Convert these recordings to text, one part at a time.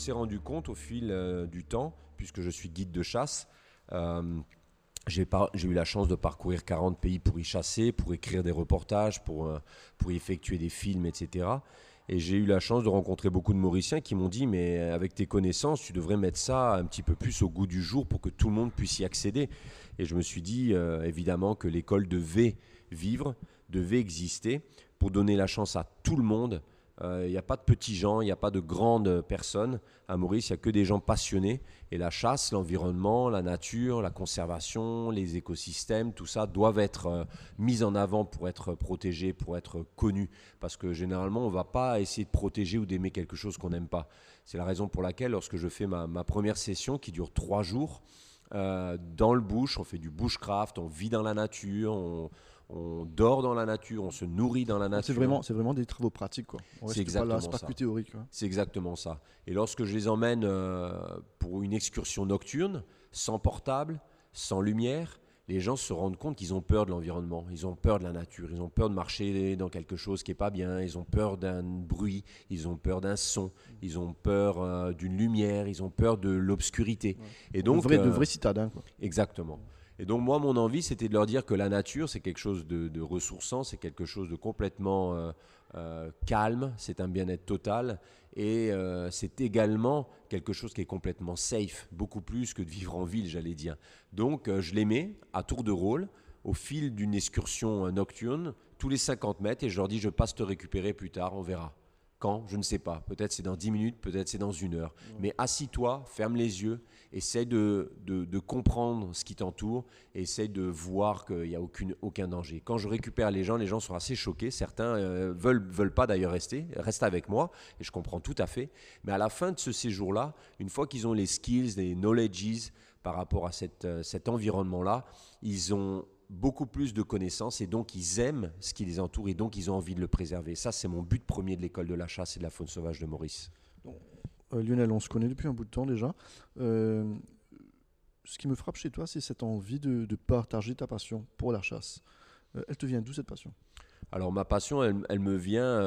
S'est rendu compte au fil du temps, puisque je suis guide de chasse, j'ai eu la chance de parcourir 40 pays pour y chasser, pour écrire des reportages, pour, pour effectuer des films, etc. Et j'ai eu la chance de rencontrer beaucoup de Mauriciens qui m'ont dit, mais avec tes connaissances, tu devrais mettre ça un petit peu plus au goût du jour pour que tout le monde puisse y accéder. Et je me suis dit, euh, évidemment, que l'école devait vivre, devait exister pour donner la chance à tout le monde il euh, n'y a pas de petits gens, il n'y a pas de grandes personnes. À Maurice, il n'y a que des gens passionnés. Et la chasse, l'environnement, la nature, la conservation, les écosystèmes, tout ça doivent être euh, mis en avant pour être protégés, pour être connus. Parce que généralement, on ne va pas essayer de protéger ou d'aimer quelque chose qu'on n'aime pas. C'est la raison pour laquelle, lorsque je fais ma, première session qui dure trois jours, euh, dans le bush, on fait du bushcraft, on vit dans la nature, on, on dort dans la nature, on se nourrit dans la nature. C'est vraiment, c'est vraiment des travaux pratiques, quoi. C'est exactement pas, ça. Plus théorique. C'est exactement ça. Et lorsque je les emmène euh, pour une excursion nocturne, sans portable, sans lumière, les gens se rendent compte qu'ils ont peur de l'environnement, ils ont peur de la nature, ils ont peur de marcher dans quelque chose qui est pas bien, ils ont peur d'un bruit, ils ont peur d'un son, ils ont peur euh, d'une lumière, ils ont peur de l'obscurité. Et donc, de vrais, euh, vrais citadins. Quoi. Exactement. Et donc moi, mon envie, c'était de leur dire que la nature, c'est quelque chose de, ressourçant, c'est quelque chose de complètement euh, euh, calme, c'est un bien-être total, et euh, c'est également quelque chose qui est complètement safe, beaucoup plus que de vivre en ville, j'allais dire. Donc je les mets à tour de rôle, au fil d'une excursion nocturne, tous les 50 mètres, et je leur dis, je passe te récupérer plus tard, on verra. Quand? Je ne sais pas. Peut-être c'est dans 10 minutes, peut-être c'est dans une heure. Mais assis-toi, ferme les yeux, essaye de, de, comprendre ce qui t'entoure, essaye de voir qu'il n'y a aucune, aucun danger. Quand je récupère les gens, les gens sont assez choqués. Certains euh, veulent, veulent pas d'ailleurs rester, restent avec moi, et je comprends tout à fait. Mais à la fin de ce séjour-là, une fois qu'ils ont les skills, les knowledges par rapport à cette, euh, cet environnement-là, ils ont beaucoup plus de connaissances et donc ils aiment ce qui les entoure et donc ils ont envie de le préserver. Ça, c'est mon but premier de l'école de la chasse et de la faune sauvage de Maurice. Euh, Lionel, on se connaît depuis un bout de temps déjà. Euh, ce qui me frappe chez toi, c'est cette envie de, partager ta passion pour la chasse. Euh, elle te vient d'où cette passion? Alors ma passion, elle, me vient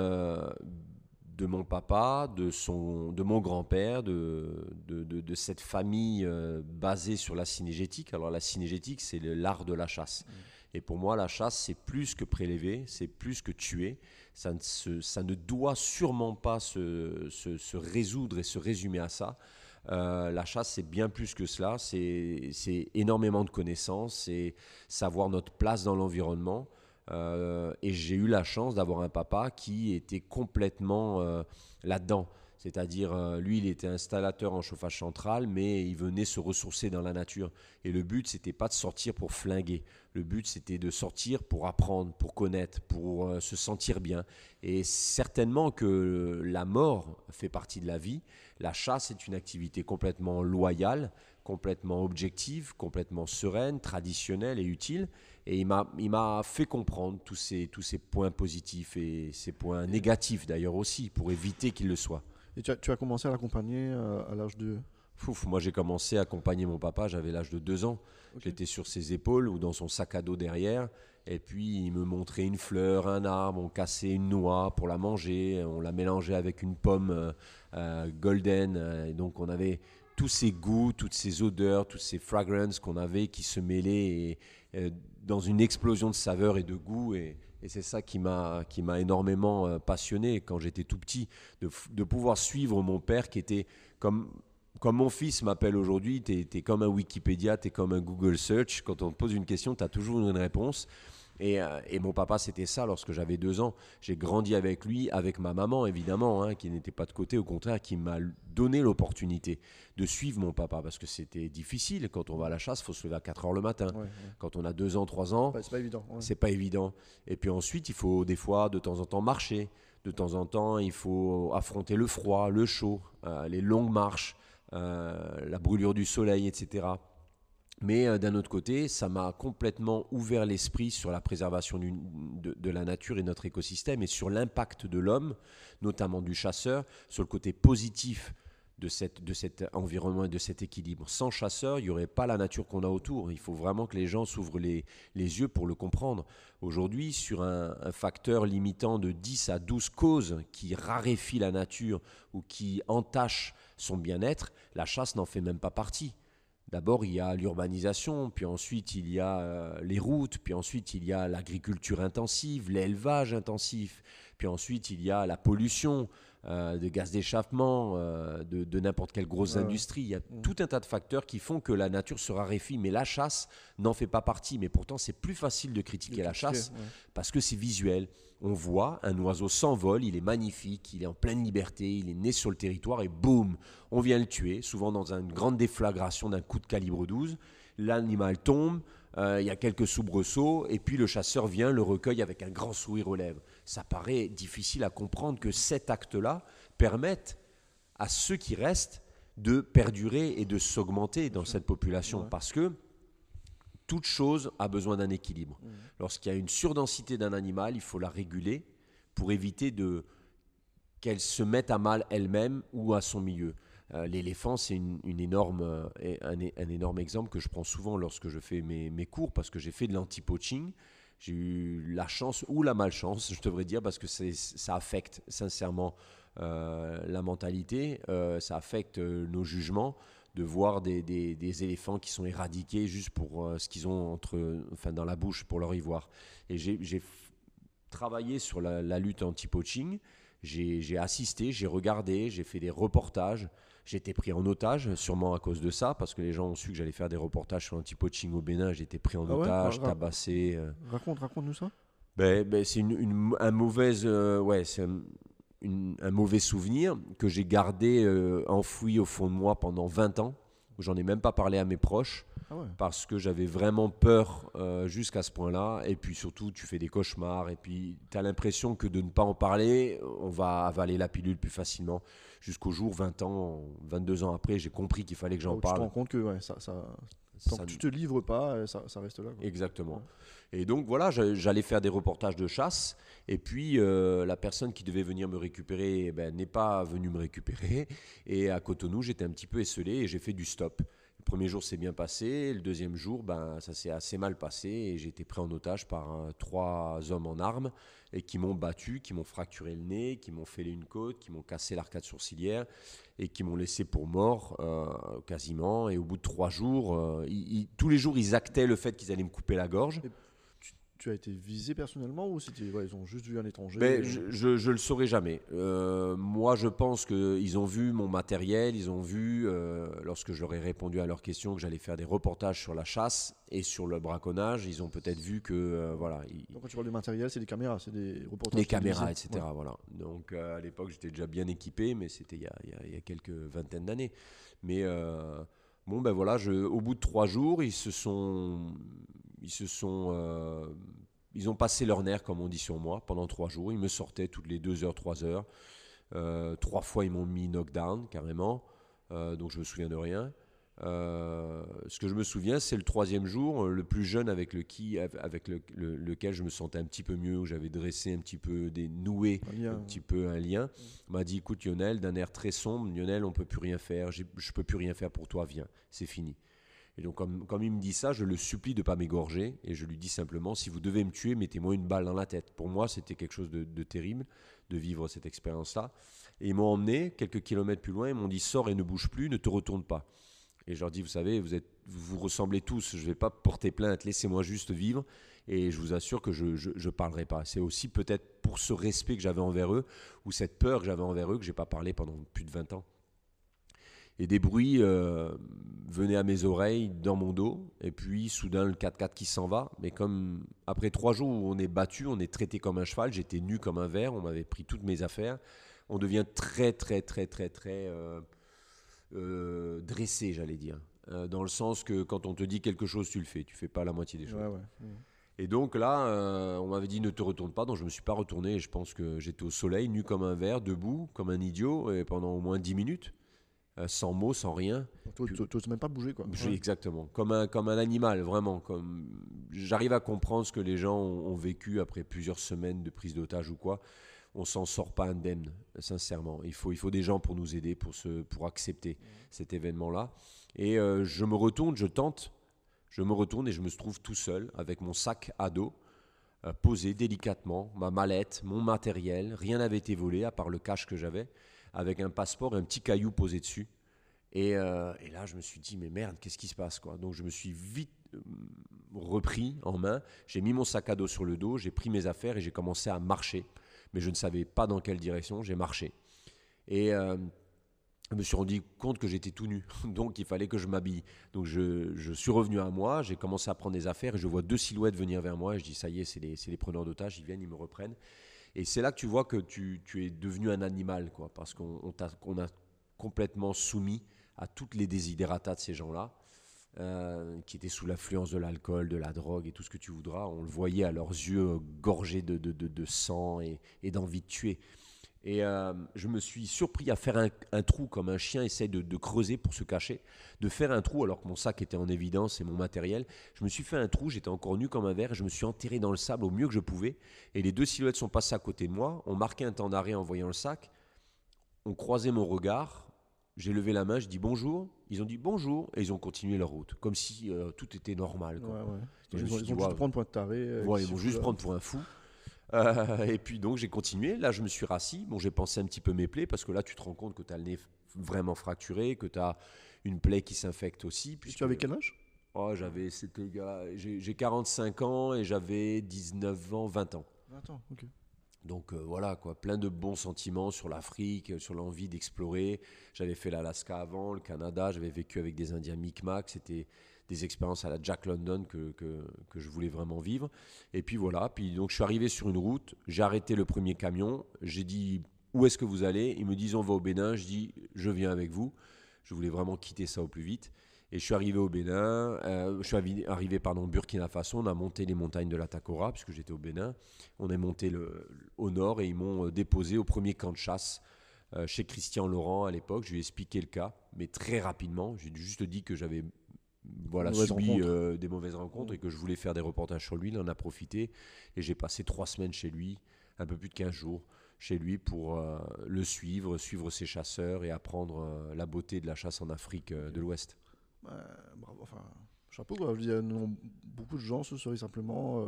de mon papa, de, son, de mon grand-père, de, de, cette famille basée sur la cinégétique. Alors la cinégétique, c'est l'art de la chasse. Mm. Et pour moi, la chasse, c'est plus que prélever, c'est plus que tuer. Ça ne, ça ne doit sûrement pas se, se, résoudre et se résumer à ça. Euh, la chasse, c'est bien plus que cela. C'est énormément de connaissances, c'est savoir notre place dans l'environnement. Euh, et j'ai eu la chance d'avoir un papa qui était complètement euh, là-dedans. C'est-à-dire, euh, lui, il était installateur en chauffage central, mais il venait se ressourcer dans la nature. Et le but, c'était pas de sortir pour flinguer. Le but, c'était de sortir pour apprendre, pour connaître, pour se sentir bien. Et certainement que la mort fait partie de la vie. La chasse est une activité complètement loyale, complètement objective, complètement sereine, traditionnelle et utile. Et il m'a fait comprendre tous ces, tous ces points positifs et ces points négatifs d'ailleurs aussi, pour éviter qu'il le soit. Et tu as, tu as commencé à l'accompagner euh, à, l'âge de... Fouf, moi j'ai commencé à accompagner mon papa, j'avais l'âge de deux ans. J'étais sur ses épaules ou dans son sac à dos derrière. Et puis il me montrait une fleur, un arbre, on cassait une noix pour la manger, on la mélangeait avec une pomme euh, euh, golden. et donc on avait tous ces goûts, toutes ces odeurs, toutes ces fragrances qu'on avait qui se mêlaient et, dans une explosion de saveurs et de goûts. Et, c'est ça qui m'a qui m'a énormément euh, passionné quand j'étais tout petit, de, de, pouvoir suivre mon père qui était comme comme mon fils m'appelle aujourd'hui, tu es, comme un Wikipédia, tu es comme un Google Search. Quand on te pose une question, tu as toujours une réponse. Euh, et, mon papa, c'était ça lorsque j'avais deux ans. J'ai grandi avec lui, avec ma maman, évidemment, hein, qui n'était pas de côté, au contraire, qui m'a donné l'opportunité de suivre mon papa, parce que c'était difficile. Quand on va à la chasse, il faut se lever à 4 heures le matin. Quand on a deux ans, trois ans, c'est pas évident. C'est pas évident. Et puis ensuite, il faut des fois, de temps en temps, marcher. De temps en temps, il faut affronter le froid, le chaud, euh, les longues marches, euh, la brûlure du soleil, etc. Mais euh, d'un autre côté, ça m'a complètement ouvert l'esprit sur la préservation de, la nature et notre écosystème et sur l'impact de l'homme, notamment du chasseur, sur le côté positif de, cet environnement et de cet équilibre. Sans chasseurs, il n'y aurait pas la nature qu'on a autour. Il faut vraiment que les gens s'ouvrent les, les, yeux pour le comprendre. Aujourd'hui, sur un, un, facteur limitant de 10 à 12 causes qui raréfient la nature ou qui entachent son bien-être, la chasse n'en fait même pas partie. D'abord, il y a l'urbanisation, puis ensuite il y a euh, les routes, puis ensuite il y a l'agriculture intensive, l'élevage intensif, puis ensuite il y a la pollution euh, de gaz d'échappement, euh, de, n'importe quelle grosse industrie. Il y a mmh. tout un tas de facteurs qui font que la nature se raréfie, mais la chasse n'en fait pas partie. Mais pourtant, c'est plus facile de critiquer la chasse parce que c'est visuel. On voit un oiseau s'envole, il est magnifique, il est en pleine liberté, il est né sur le territoire et boum, on vient le tuer, souvent dans une grande déflagration d'un coup de calibre 12. L'animal tombe, euh, il y a quelques soubresauts, et puis le chasseur vient, le recueille avec un grand sourire aux lèvres. Ça paraît difficile à comprendre que cet acte-là permette à ceux qui restent de perdurer et de s'augmenter dans cette population, parce que toute chose a besoin d'un équilibre. Mmh. Lorsqu'il y a une surdensité d'un animal, il faut la réguler pour éviter de qu'elle se mette à mal elle-même ou à son milieu. Euh, l'éléphant, c'est une, énorme, euh, un, énorme exemple que je prends souvent lorsque je fais mes, mes cours parce que j'ai fait de l'anti-poaching. J'ai eu la chance ou la malchance, je devrais dire, parce que ça affecte sincèrement euh, la mentalité, ça affecte nos jugements de voir des, des, éléphants qui sont éradiqués juste pour euh, ce qu'ils ont entre, enfin, dans la bouche pour leur ivoire. Et j'ai travaillé sur la, lutte anti-poaching. J'ai assisté, j'ai regardé, j'ai fait des reportages. J'ai été pris en otage, sûrement à cause de ça, parce que les gens ont su que j'allais faire des reportages sur l'anti-poaching au Bénin. J'ai été pris en ah otage, tabassé. Euh. Raconte, raconte-nous ça. Ben, ben, c'est une, un mauvaise, euh, ouais, c'est un mauvais souvenir que j'ai gardé euh, enfoui au fond de moi pendant 20 ans. J'en ai même pas parlé à mes proches ah parce que j'avais vraiment peur euh, jusqu'à ce point-là. Et puis surtout, tu fais des cauchemars et puis tu as l'impression que de ne pas en parler, on va avaler la pilule plus facilement. Jusqu'au jour, 20 ans, 22 ans après, j'ai compris qu'il fallait que j'en parle. Tu te rends compte que ouais, ça, ça, Tant que tu te livres pas, euh, ça, reste là. Exactement. Et donc voilà, j'allais faire des reportages de chasse. Et puis euh, la personne qui devait venir me récupérer eh ben, n'est pas venue me récupérer. Et à Cotonou, j'étais un petit peu esselé et j'ai fait du stop. Le premier jour s'est bien passé, le deuxième jour, ben, ça s'est assez mal passé et j'ai été pris en otage par euh, trois hommes en armes et qui m'ont battu, qui m'ont fracturé le nez, qui m'ont fêlé une côte, qui m'ont cassé l'arcade sourcilière et qui m'ont laissé pour mort euh, quasiment. Et au bout de trois jours, euh, tous les jours, ils actaient le fait qu'ils allaient me couper la gorge tu as été visé personnellement ou c'était ils ont juste vu un étranger ben, je, ne le saurais jamais. Euh, moi, je pense qu'ils ont vu mon matériel, ils ont vu, euh, lorsque je leur ai répondu à leurs questions, que j'allais faire des reportages sur la chasse et sur le braconnage. Ils ont peut-être vu que. Euh, voilà, Donc, quand tu parles du matériel, c'est des caméras, c'est des reportages Des caméras, etc. Voilà. Donc, à l'époque, j'étais déjà bien équipé, mais c'était il, il, y a quelques vingtaines d'années. Mais. Bon, ben voilà, je, au bout de trois jours, ils se sont, ils se sont, euh, ils ont passé leur nerf, comme on dit sur moi, pendant trois jours. Ils me sortaient toutes les deux heures, trois heures. Euh, trois fois, ils m'ont mis knockdown, carrément. Euh, donc, je me souviens de rien. ce que je me souviens, c'est le troisième jour, le plus jeune avec, le qui, avec lequel je me sentais un petit peu mieux, où j'avais dressé un petit peu, des, noué un, petit peu un lien, m'a dit, écoute Lionel, d'un air très sombre, Lionel, on peut plus rien faire, je peux plus rien faire pour toi, viens, c'est fini. Et donc, comme, il me dit ça, je le supplie de ne pas m'égorger. Et je lui dis simplement, si vous devez me tuer, mettez-moi une balle dans la tête. Pour moi, c'était quelque chose de, terrible de vivre cette expérience-là. Et ils m'ont emmené quelques kilomètres plus loin. Ils m'ont dit, sors et ne bouge plus, ne te retourne pas. Et je leur dis, vous savez, vous, êtes, vous ressemblez tous. Je ne vais pas porter plainte. Laissez-moi juste vivre. Et je vous assure que je ne parlerai pas. C'est aussi peut-être pour ce respect que j'avais envers eux, ou cette peur que j'avais envers eux, que je n'ai pas parlé pendant plus de 20 ans et des bruits euh, venaient à mes oreilles dans mon dos, et puis soudain le 4x4 qui s'en va. Mais comme après trois jours où on est battu, on est traité comme un cheval, j'étais nu comme un verre, on m'avait pris toutes mes affaires, on devient très très très très très euh, euh, dressé, j'allais dire. dans le sens que quand on te dit quelque chose, tu le fais, tu fais pas la moitié des choses. Et donc là, on m'avait dit ne te retourne pas, donc je me suis pas retourné. Et je pense que j'étais au soleil, nu comme un verre, debout, comme un idiot, et pendant au moins 10 minutes. Euh, sans mots, sans rien. Tu même pas bouger, quoi. Exactement. Comme un, comme un animal, vraiment. Comme... J'arrive à comprendre ce que les gens ont, vécu après plusieurs semaines de prise d'otage ou quoi. on s'en sort pas indemne, sincèrement. Il faut, il faut des gens pour nous aider, pour, se, pour accepter cet événement-là. Et euh, je me retourne, je tente, je me retourne et je me trouve tout seul avec mon sac à dos, euh, posé délicatement, ma mallette, mon matériel. Rien n'avait été volé à part le cash que j'avais, avec un passeport et un petit caillou posé dessus. Et, euh, et là, je me suis dit, mais merde, qu'est-ce qui se passe quoi? Donc je me suis vite repris en main, j'ai mis mon sac à dos sur le dos, j'ai pris mes affaires et j'ai commencé à marcher mais je ne savais pas dans quelle direction. J'ai marché. Et euh, je me suis rendu compte que j'étais tout nu. Donc il fallait que je m'habille. Donc je, suis revenu à moi, j'ai commencé à prendre des affaires et je vois deux silhouettes venir vers moi. Et je dis ça y est, c'est les, les, preneurs d'otages, ils viennent, ils me reprennent. Et c'est là que tu vois que tu, tu, es devenu un animal, quoi, parce qu'on a complètement soumis à toutes les désidératas de ces gens-là. Euh, qui étaient sous l'influence de l'alcool, de la drogue et tout ce que tu voudras. On le voyait à leurs yeux gorgés de, de, de, sang et, et d'envie de tuer. Et euh, je me suis surpris à faire un, trou comme un chien essaie de, de, creuser pour se cacher, de faire un trou alors que mon sac était en évidence et mon matériel. Je me suis fait un trou, j'étais encore nu comme un verre et je me suis enterré dans le sable au mieux que je pouvais. Et les deux silhouettes sont passées à côté de moi, ont marqué un temps d'arrêt en voyant le sac, ont croisé mon regard, j'ai levé la main, je dis bonjour. Ils ont dit bonjour et ils ont continué leur route, comme si euh, tout était normal. Ils, vont juste prendre pour un taré. Euh, ils vont juste prendre pour un fou. Euh, et puis donc j'ai continué. Là, je me suis rassis. Bon, j'ai pensé un petit peu mes plaies parce que là, tu te rends compte que tu as le nez vraiment fracturé, que tu as une plaie qui s'infecte aussi. Puisque... Tu avais quel âge? Oh, j'avais, c'était, j'ai 45 ans et j'avais 19 ans, 20 ans. 20 ans, ok. Donc euh, voilà, quoi, plein de bons sentiments sur l'Afrique, sur l'envie d'explorer. J'avais fait l'Alaska avant, le Canada, j'avais vécu avec des Indiens Micmac, c'était des expériences à la Jack London que, que, je voulais vraiment vivre. Et puis voilà, puis donc je suis arrivé sur une route, j'ai arrêté le premier camion, j'ai dit où est-ce que vous allez? Ils me disent on va au Bénin, je dis je viens avec vous. Je voulais vraiment quitter ça au plus vite. Et je suis arrivé au Bénin, euh, je suis arrivé pardon, Burkina Faso, on a monté les montagnes de la Takora, puisque j'étais au Bénin. On est monté au nord et ils m'ont euh, déposé au premier camp de chasse euh, chez Christian Laurent à l'époque. Je lui ai expliqué le cas, mais très rapidement. J'ai juste dit que j'avais voilà, subi des mauvaises rencontres et que je voulais faire des reportages sur lui. Il en a profité et j'ai passé trois semaines chez lui, un peu plus de 15 jours chez lui pour le suivre, suivre ses chasseurs et apprendre la beauté de la chasse en Afrique de l'Ouest. Bah, bravo, enfin, chapeau. Quoi. Je beaucoup de gens se seraient simplement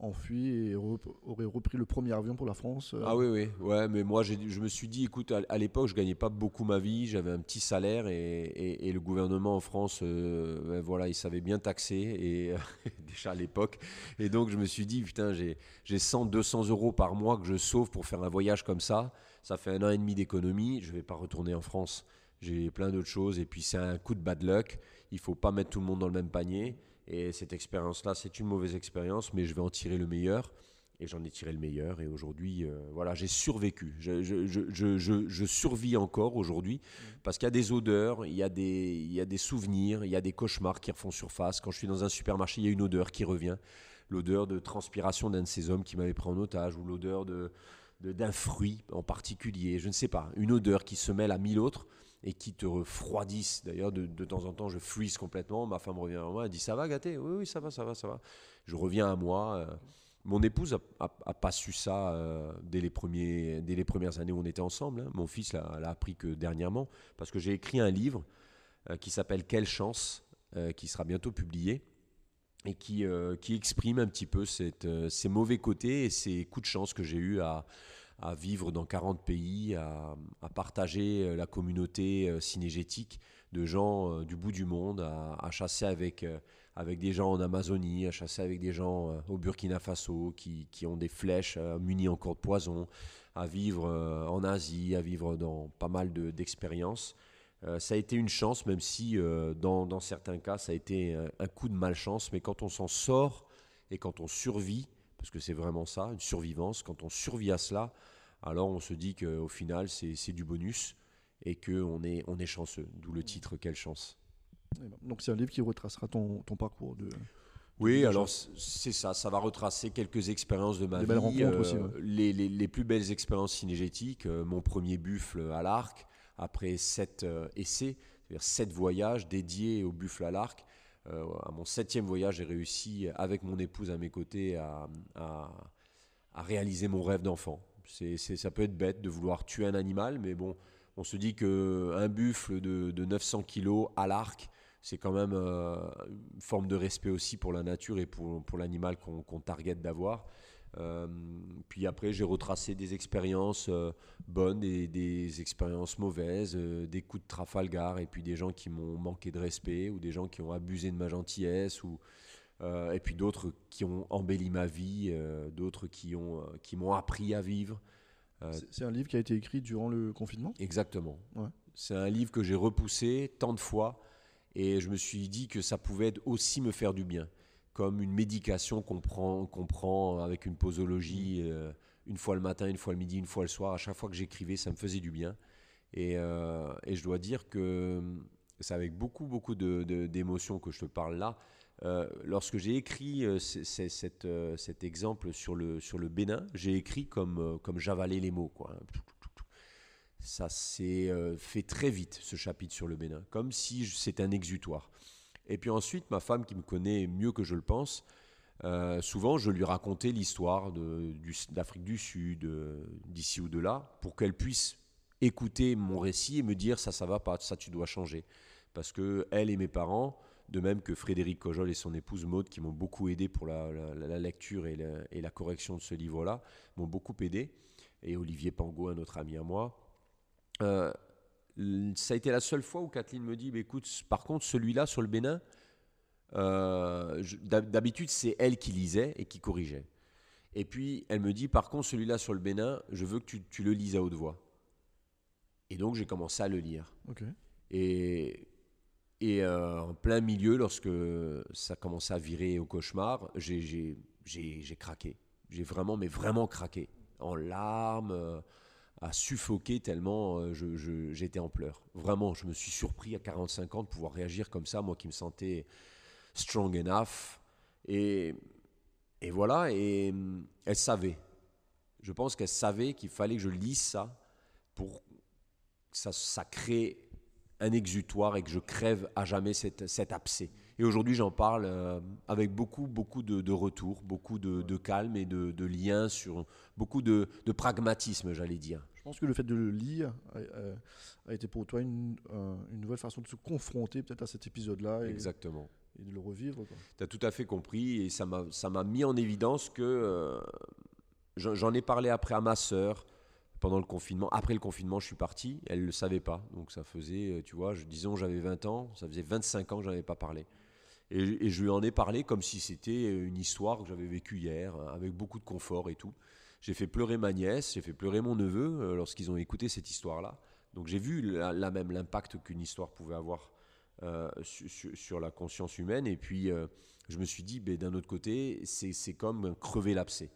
euh, enfuis et auraient repris le premier avion pour la France. Euh. Ah oui, oui, ouais, mais moi je me suis dit, écoute, à, l'époque je gagnais pas beaucoup ma vie, j'avais un petit salaire et, et, le gouvernement en France, euh, voilà, il savait bien taxer et déjà à l'époque. Et donc je me suis dit, putain, j'ai 100, 200 euros par mois que je sauve pour faire un voyage comme ça. Ça fait un an et demi d'économie, je vais pas retourner en France j'ai plein d'autres choses. Et puis c'est un coup de bad luck. Il faut pas mettre tout le monde dans le même panier. Et cette expérience-là, c'est une mauvaise expérience, mais je vais en tirer le meilleur. Et j'en ai tiré le meilleur. Et aujourd'hui, euh, voilà, j'ai survécu. Je, je, je, je, survis encore aujourd'hui mmh. parce qu'il y a des odeurs, il y a des, il y a des souvenirs, il y a des cauchemars qui refont surface. Quand je suis dans un supermarché, il y a une odeur qui revient. L'odeur de transpiration d'un de ces hommes qui m'avait pris en otage ou l'odeur de, d'un fruit en particulier. Je ne sais pas. Une odeur qui se mêle à mille autres et qui te refroidissent. D'ailleurs, de, de, temps en temps, je fuise complètement. Ma femme revient à moi, elle dit Ça va, gâté? Oui, oui, ça va, ça va, ça va. Je reviens à moi. Euh. mon épouse a, pas su ça euh, dès, les premiers, dès les premières années où on était ensemble. Hein. Mon fils l'a, appris que dernièrement, parce que j'ai écrit un livre euh, qui s'appelle Quelle chance, qui sera bientôt publié et qui, qui exprime un petit peu cette, ces mauvais côtés et ces coups de chance que j'ai eu à, à vivre dans 40 pays, à, partager euh, la communauté euh, cinégétique de gens euh, du bout du monde, à, chasser avec, avec des gens en Amazonie, à chasser avec des gens au Burkina Faso qui, qui ont des flèches munies encore de poison, à vivre en Asie, à vivre dans pas mal d'expériences. ça a été une chance, même si dans, certains cas, ça a été un coup de malchance. Mais quand on s'en sort et quand on survit, parce que c'est vraiment ça, une survivance. Quand on survit à cela, alors on se dit qu'au final, c'est du bonus et qu'on est, on est chanceux. D'où le titre Quelle chance. Eh ben, donc c'est un livre qui retracera ton, ton parcours de... Oui, alors c'est ça, ça va retracer quelques expériences de ma vie. Euh, les, les, les, plus belles expériences cinégétiques, euh, mon premier buffle à l'arc, après sept euh, essais, c'est-à-dire sept voyages dédiés au buffle à l'arc, euh, à mon septième voyage, j'ai réussi, avec mon épouse à mes côtés, à, réaliser mon rêve d'enfant. C'est, ça peut être bête de vouloir tuer un animal, mais bon, on se dit qu'un buffle de, de 900 kilos à l'arc, c'est quand même euh, une forme de respect aussi pour la nature et pour, l'animal qu'on, qu'on target d'avoir. Euh, puis après, j'ai retracé des expériences euh, bonnes et des expériences mauvaises, euh, des coups de Trafalgar et puis des gens qui m'ont manqué de respect ou des gens qui ont abusé de ma gentillesse ou euh, et puis d'autres qui ont embelli ma vie, euh, d'autres qui ont qui m'ont appris à vivre. Euh, C'est- C'est un livre qui a été écrit durant le confinement? Exactement. Ouais. C'est un livre que j'ai repoussé tant de fois et je me suis dit que ça pouvait aussi me faire du bien, comme une médication qu'on prend, qu'on prend avec une posologie euh, une fois le matin, une fois le midi, une fois le soir. À chaque fois que j'écrivais, ça me faisait du bien. Et, euh, et je dois dire que c'est avec beaucoup, beaucoup de- de- d'émotions que je te parle là. Euh, lorsque j'ai écrit euh, c- cet, euh, cet exemple sur le, sur le Bénin, j'ai écrit comme, euh, comme j'avalais les mots. Quoi. Ça s'est euh, fait très vite, ce chapitre sur le Bénin, comme si c'était un exutoire. Et puis ensuite, ma femme, qui me connaît mieux que je le pense, euh, souvent je lui racontais l'histoire d'Afrique du Sud, euh, d'ici ou de là, pour qu'elle puisse écouter mon récit et me dire ça, ça va pas, ça, tu dois changer. Parce que elle et mes parents, de même que Frédéric Cojol et son épouse Maude, qui m'ont beaucoup aidé pour la, lecture et la, correction de ce livre-là, m'ont beaucoup aidé. Et Olivier Pangot, un autre ami à moi. Euh, ça a été la seule fois où Kathleen me dit, bah, écoute, par contre, celui-là sur le Bénin, euh, d'habitude, c'est elle qui lisait et qui corrigeait. Et puis, elle me dit, par contre, celui-là sur le Bénin, je veux que tu, tu le lises à haute voix. Et donc, j'ai commencé à le lire. Et, et euh, en plein milieu, lorsque ça commençait à virer au cauchemar, j'ai craqué. J'ai vraiment, mais vraiment craqué. En larmes, euh, à suffoquer tellement euh, j'étais en pleurs. Vraiment, je me suis surpris à 45 ans de pouvoir réagir comme ça, moi qui me sentais strong enough. Et, voilà, et hum, elle savait. Je pense qu'elle savait qu'il fallait que je lise ça pour que ça, ça crée un exutoire et que je crève à jamais cet abcès. Et aujourd'hui, j'en parle euh, avec beaucoup, beaucoup de, de retours, beaucoup de, de calme et de, de liens sur beaucoup de, de pragmatisme, j'allais dire. Je pense que le fait de le lire a, a- été pour toi une, euh, une nouvelle façon de se confronter peut-être à cet épisode-là et, Exactement. et de le revivre. Tu as tout à fait compris et ça m'a mis en évidence que euh, j'en j'en ai parlé après à ma sœur pendant le confinement. Après le confinement, je suis parti. Elle ne le savait pas. Donc ça faisait, euh, tu vois, disons j'avais 20 ans, ça faisait 25 ans que je n'avais pas parlé. Et, je lui en ai parlé comme si c'était une histoire que j'avais vécue hier, euh, avec beaucoup de confort et tout. J'ai fait pleurer ma nièce, j'ai fait pleurer mon neveu euh, lorsqu'ils ont écouté cette histoire-là. Donc j'ai vu là, même l'impact qu'une histoire pouvait avoir euh, su- su- sur la conscience humaine. Et puis euh, je me suis dit, ben, d'un autre côté, c'est comme crever l'abcès.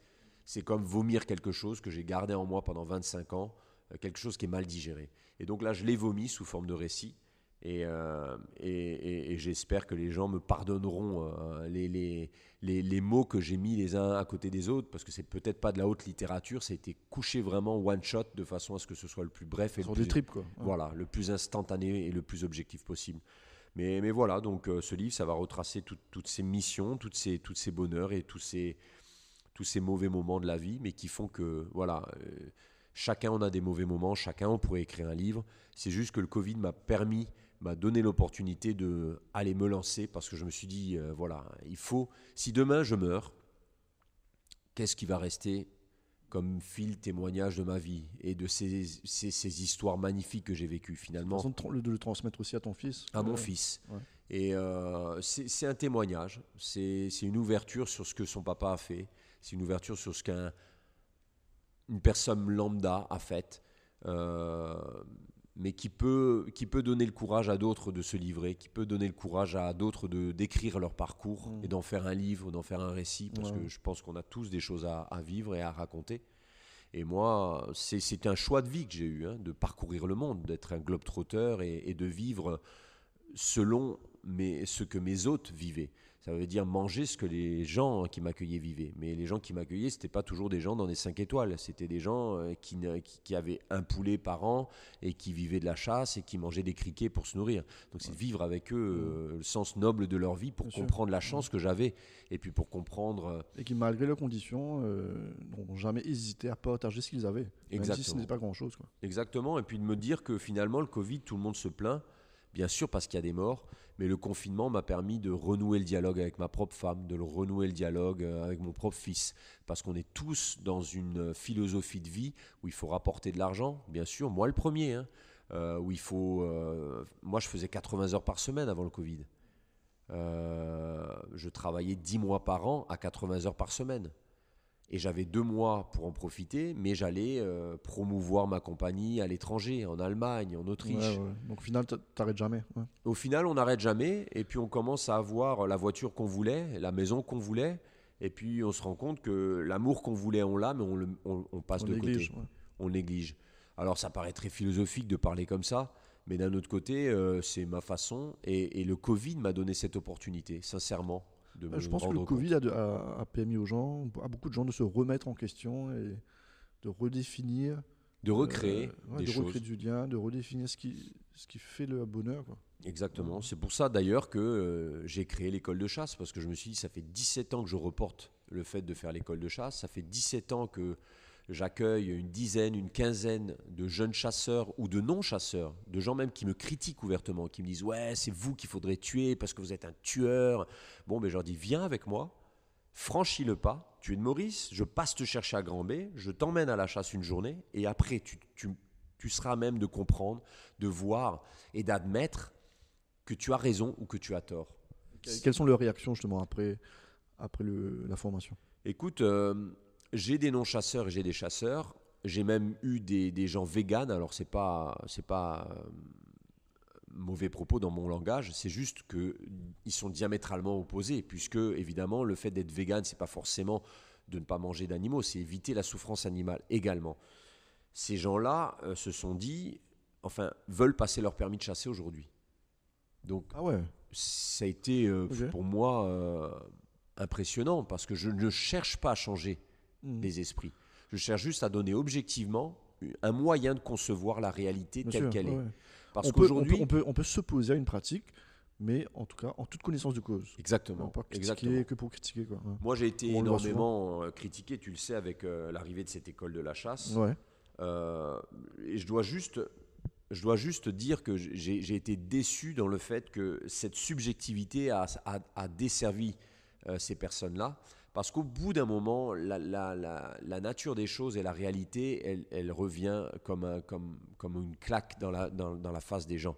C'est comme vomir quelque chose que j'ai gardé en moi pendant 25 ans, euh, quelque chose qui est mal digéré. Et donc là, je l'ai vomi sous forme de récit. Et, euh, et, et- et j'espère que les gens me pardonneront euh, les, les, les, les mots que j'ai mis les uns à côté des autres, parce que c'est peut-être pas de la haute littérature, ça a été couché vraiment one shot de façon à ce que ce soit le plus bref et le plus, tripes, quoi. Voilà, le plus instantané et le plus objectif possible. Mais, mais voilà, donc euh, ce livre, ça va retracer tout- toutes ces missions, toutes ces, toutes ces bonheurs et tous ces, tous ces mauvais moments de la vie, mais qui font que, voilà, euh, chacun on a des mauvais moments, chacun on pourrait écrire un livre. C'est juste que le Covid m'a permis, m'a donné l'opportunité de aller me lancer parce que je me suis dit, euh, voilà, il faut, si demain je meurs, qu'est-ce qui va rester comme fil témoignage de ma vie et de ces, ces, ces histoires magnifiques que j'ai vécues finalement? De, de le transmettre aussi à ton fils. à mon Ouais. fils. ouais. Et euh, c'est un témoignage, c'est c'est une ouverture sur ce que son papa a fait, c'est une ouverture sur ce qu'une personne lambda a fait, euh, mais qui peut, qui peut donner le courage à d'autres de se livrer, qui peut donner le courage à d'autres de d'écrire leur parcours Mm. et d'en faire un livre, d'en faire un récit, parce Ouais. que je pense qu'on a tous des choses à, à vivre et à raconter. Et moi, c'est c'est un choix de vie que j'ai eu, hein, de parcourir le monde, d'être un globe-trotteur et, et de vivre selon mes, ce que mes hôtes vivaient. Ça veut dire manger ce que les gens qui m'accueillaient vivaient. Mais les gens qui m'accueillaient, c'était pas toujours des gens dans des 5 étoiles. C'était des gens euh, qui, qui, avaient un poulet par an et qui vivaient de la chasse et qui mangeaient des criquets pour se nourrir. Donc c'est vivre avec eux euh, le sens noble de leur vie pour comprendre la chance que j'avais et puis pour comprendre. Euh, et qui, malgré leurs conditions, n'ont jamais hésité à partager ce qu'ils avaient. Exactement. Même si ce n'est pas grand-chose. Exactement. Et puis de me dire que finalement, le Covid, tout le monde se plaint bien sûr parce qu'il y a des morts, mais le confinement m'a permis de renouer le dialogue avec ma propre femme, de renouer le dialogue euh, avec mon propre fils, parce qu'on est tous dans une philosophie de vie où il faut rapporter de l'argent, bien sûr, moi le premier, hein, euh, où il faut... Euh, moi je faisais 80 heures par semaine avant le Covid. je travaillais 10 mois par an à 80 heures par semaine. Et j'avais deux mois pour en profiter, mais j'allais euh, promouvoir ma compagnie à l'étranger, en Allemagne, en Autriche. Donc au final, tu n'arrêtes jamais. Au final, on n'arrête jamais. Et puis on commence à avoir la voiture qu'on voulait, la maison qu'on voulait. Et puis on se rend compte que l'amour qu'on voulait, on l'a, mais on, le, on, passe de côté. On néglige. Alors ça paraît très philosophique de parler comme ça. Mais d'un autre côté, euh, c'est ma façon. Et, et le Covid m'a donné cette opportunité, sincèrement. Euh, je pense que le Covid a, permis aux gens, à beaucoup de gens, de se remettre en question et de redéfinir. De recréer euh, des de recréer du lien, de redéfinir ce qui, ce qui fait le bonheur. Exactement. C'est pour ça d'ailleurs que euh, j'ai créé l'école de chasse, parce que je me suis dit, ça fait 17 ans que je reporte le fait de faire l'école de chasse. Ça fait 17 ans que j'accueille une dizaine, une quinzaine de jeunes chasseurs ou de non-chasseurs, de gens même qui me critiquent ouvertement, qui me disent Ouais, c'est vous qu'il faudrait tuer parce que vous êtes un tueur. Bon, mais ben, je leur dis Viens avec moi, franchis le pas, tu es de Maurice, je passe te chercher à Grand B, je t'emmène à la chasse une journée et après, tu, tu, seras même de comprendre, de voir et d'admettre que tu as raison ou que tu as tort. Quelles sont leurs réactions justement après, après le, la formation? Écoute, euh, j'ai des non-chasseurs et j'ai des chasseurs. J'ai même eu des, gens véganes. Alors, c'est pas, c'est pas euh, mauvais propos dans mon langage. C'est juste qu'ils sont diamétralement opposés. Puisque, évidemment, le fait d'être végane, c'est pas forcément de ne pas manger d'animaux. C'est éviter la souffrance animale également. Ces gens-là euh, se sont dit, enfin, veulent passer leur permis de chasser aujourd'hui. Donc, ah ouais. ça a été euh, pour moi impressionnant parce que je ne cherche pas à changer Mm. des esprits. Je cherche juste à donner objectivement un moyen de concevoir la réalité telle qu'elle est. Parce qu'aujourd'hui. On peut, on, peut, s'opposer à une pratique, mais en tout cas en toute connaissance de cause. Exactement. Pas Exactement. que pour critiquer. Quoi. Moi j'ai été énormément euh, critiqué, tu le sais, avec euh, l'arrivée de cette école de la chasse. Ouais. Euh, et je dois juste. Je dois juste dire que j'ai été déçu dans le fait que cette subjectivité a, a, a desservi ces personnes-là. Parce qu'au bout d'un moment, la, nature des choses et la réalité, elle, revient comme, un, comme, comme une claque dans la, face des gens.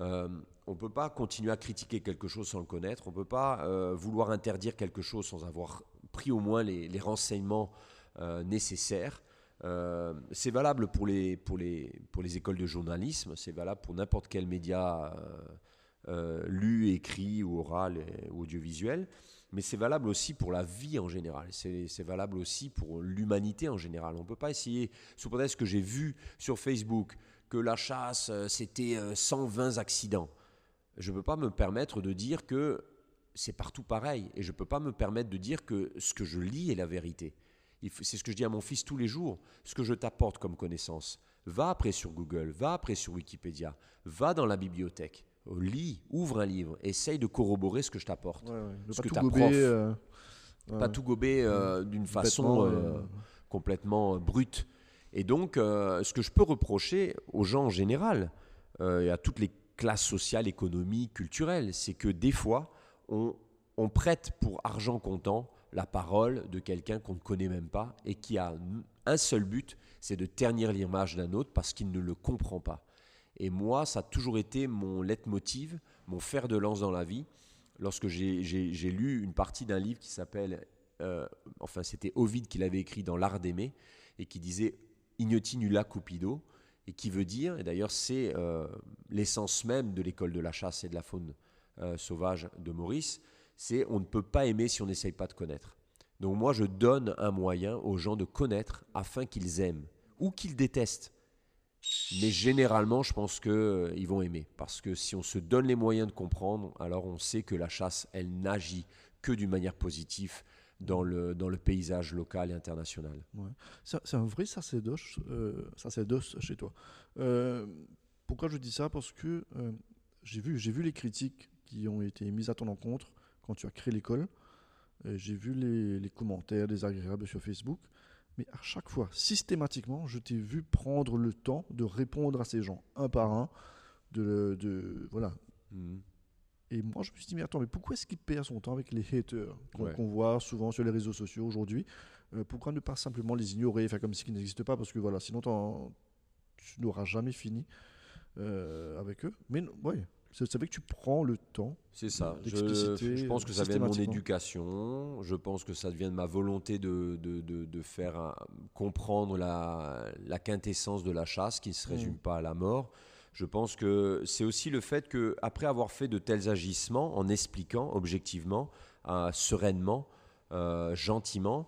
Euh, on ne peut pas continuer à critiquer quelque chose sans le connaître. On ne peut pas euh, vouloir interdire quelque chose sans avoir pris au moins les, renseignements euh, nécessaires. c'est valable pour les écoles de journalisme, c'est valable pour n'importe quel média lu, écrit ou oral ou audiovisuel mais c'est valable aussi pour la vie en général, c'est valable aussi pour l'humanité en général. On ne peut pas essayer, sous prétexte que j'ai vu sur Facebook que la chasse, euh, c'était 120 euh, accidents. Je ne peux pas me permettre de dire que c'est partout pareil, et je ne peux pas me permettre de dire que ce que je lis est la vérité. C'est ce que je dis à mon fils tous les jours, ce que je t'apporte comme connaissance. Va après sur Google, va après sur Wikipédia, va dans la bibliothèque, lis, ouvre un livre, essaye de corroborer ce que je t'apporte. ce que euh, pas tout gober euh, d'une façon euh, complètement brute. Et donc, ce que je peux reprocher aux gens en général, et à toutes les classes sociales, économiques, culturelles, c'est que des fois, on, on prête pour argent comptant la parole de quelqu'un qu'on ne connaît même pas et qui a un seul but, c'est de ternir l'image d'un autre parce qu'il ne le comprend pas. Et moi, ça a toujours été mon leitmotiv, mon fer de lance dans la vie. Lorsque j'ai lu une partie d'un livre qui s'appelle, euh, enfin c'était Ovid qui l'avait écrit dans L'Art d'aimer, et qui disait Ignoti nulla cupido, et qui veut dire, et d'ailleurs c'est euh, l'essence même de l'école de la chasse et de la faune euh, sauvage de Maurice, c'est on ne peut pas aimer si on n'essaye pas de connaître. Donc moi je donne un moyen aux gens de connaître afin qu'ils aiment ou qu'ils détestent. Mais généralement, je pense qu'ils vont aimer. Parce que si on se donne les moyens de comprendre, alors on sait que la chasse, elle n'agit que d'une manière positive dans le, dans le paysage local et international. Ouais. C'est un vrai sacerdoce, euh, sacerdoce chez toi. Euh, pourquoi je dis ça? Parce que euh, j'ai vu, vu les critiques qui ont été mises à ton encontre quand tu as créé l'école. Euh, J'ai vu les commentaires désagréables sur Facebook. Mais à chaque fois, systématiquement, je t'ai vu prendre le temps de répondre à ces gens, un par un. De, de- voilà. Mhm. Et moi, je me suis dit, mais attends, mais pourquoi est-ce qu'il perd son temps avec les haters qu'on Ouais. voit souvent sur les réseaux sociaux aujourd'hui Euh, Pourquoi ne pas simplement les ignorer, faire comme s'ils n'existent pas Parce que voilà, sinon tu n'auras jamais fini euh, avec eux. Mais non, c'est c'est vrai que tu prends le temps. C'est ça. Je, pense que ça vient de mon éducation. Je pense que ça vient de ma volonté de, de, de, de faire un- comprendre la, la quintessence de la chasse qui ne se Mm. résume pas à la mort. Je pense que c'est aussi le fait que après avoir fait de tels agissements, en expliquant objectivement, euh, sereinement, euh, gentiment,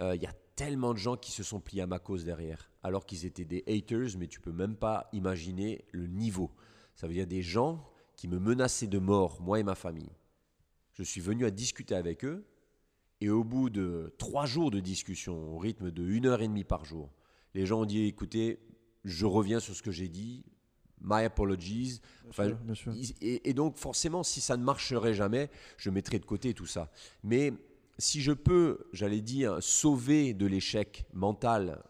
euh, il y a tellement de gens qui se sont pliés à ma cause derrière, alors qu'ils étaient des haters, mais tu peux même pas imaginer le niveau. Ça veut dire des gens qui me menaçaient de mort, moi et ma famille. Je suis venu à discuter avec eux, et au bout de trois jours de discussion, au rythme de une heure et demie par jour, les gens ont dit écoutez, je reviens sur ce que j'ai dit, my apologies. Enfin, sûr, bien sûr. Ils- Et, et donc, forcément, si ça ne marcherait jamais, je mettrais de côté tout ça. Mais si je peux, j'allais dire, sauver de l'échec mental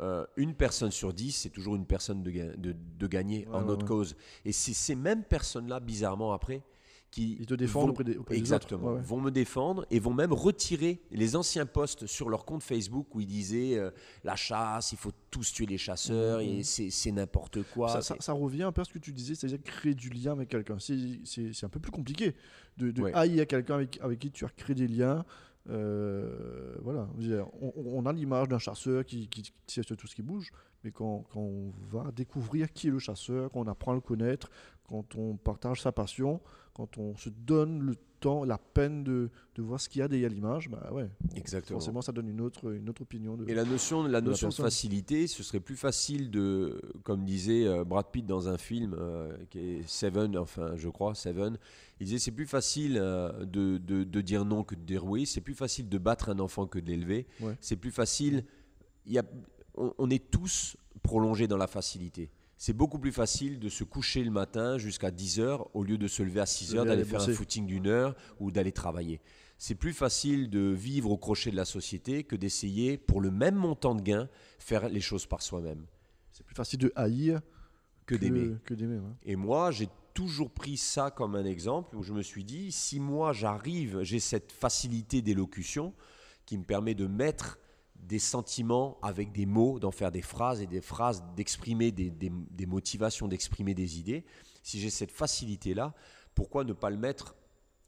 euh, une personne sur dix, c'est toujours une personne de, ga- de, de gagner Ouais, en ouais, notre ouais. cause. Et c'est ces mêmes personnes-là, bizarrement, après, qui Ils te défendent vont- auprès des, auprès des Exactement. ouais. Vont me défendre et vont même retirer les anciens posts sur leur compte Facebook où ils disaient euh, la chasse, il faut tous tuer les chasseurs et c'est n'importe quoi. Mmh, Ça, C'est- ça- ça revient un peu à ce que tu disais, c'est-à-dire créer du lien avec quelqu'un. C'est- un peu plus compliqué de, de haïr quelqu'un avec, avec qui tu as créé des liens. Euh, voilà, on, on a l'image d'un chasseur qui, qui, qui tout ce qui bouge, mais quand, quand on va découvrir qui est le chasseur, quand on apprend à le connaître, quand on partage sa passion, quand on se donne le temps, la peine de, de voir ce qu'il y a derrière l'image, bah ouais, Exactement. forcément ça donne une autre, une autre opinion. De... Et la notion, la notion de personne. facilité, ce serait plus facile de, comme disait euh, Brad Pitt dans un film euh, qui est Seven, enfin je crois Seven, il disait c'est plus facile euh, de, de- de dire non que de dire oui, c'est plus facile de battre un enfant que de l'élever, Ouais. c'est plus facile, il y a, on, on est tous prolongés dans la facilité. C'est beaucoup plus facile de se coucher le matin jusqu'à 10 heures au lieu de se lever à 6 heures, D'aller faire un bosser. footing d'une heure ou d'aller travailler. C'est plus facile de vivre au crochet de la société que d'essayer, pour le même montant de gain, faire les choses par soi-même, C'est plus facile de haïr que d'aimer. Que d'aimer, ouais. Et moi, j'ai toujours pris ça comme un exemple où je me suis dit, si moi j'arrive, j'ai cette facilité d'élocution qui me permet de mettre des sentiments avec des mots, d'en faire des phrases et des phrases, d'exprimer des, motivations, d'exprimer des idées. Si j'ai cette facilité-là, pourquoi ne pas le mettre